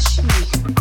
touch me.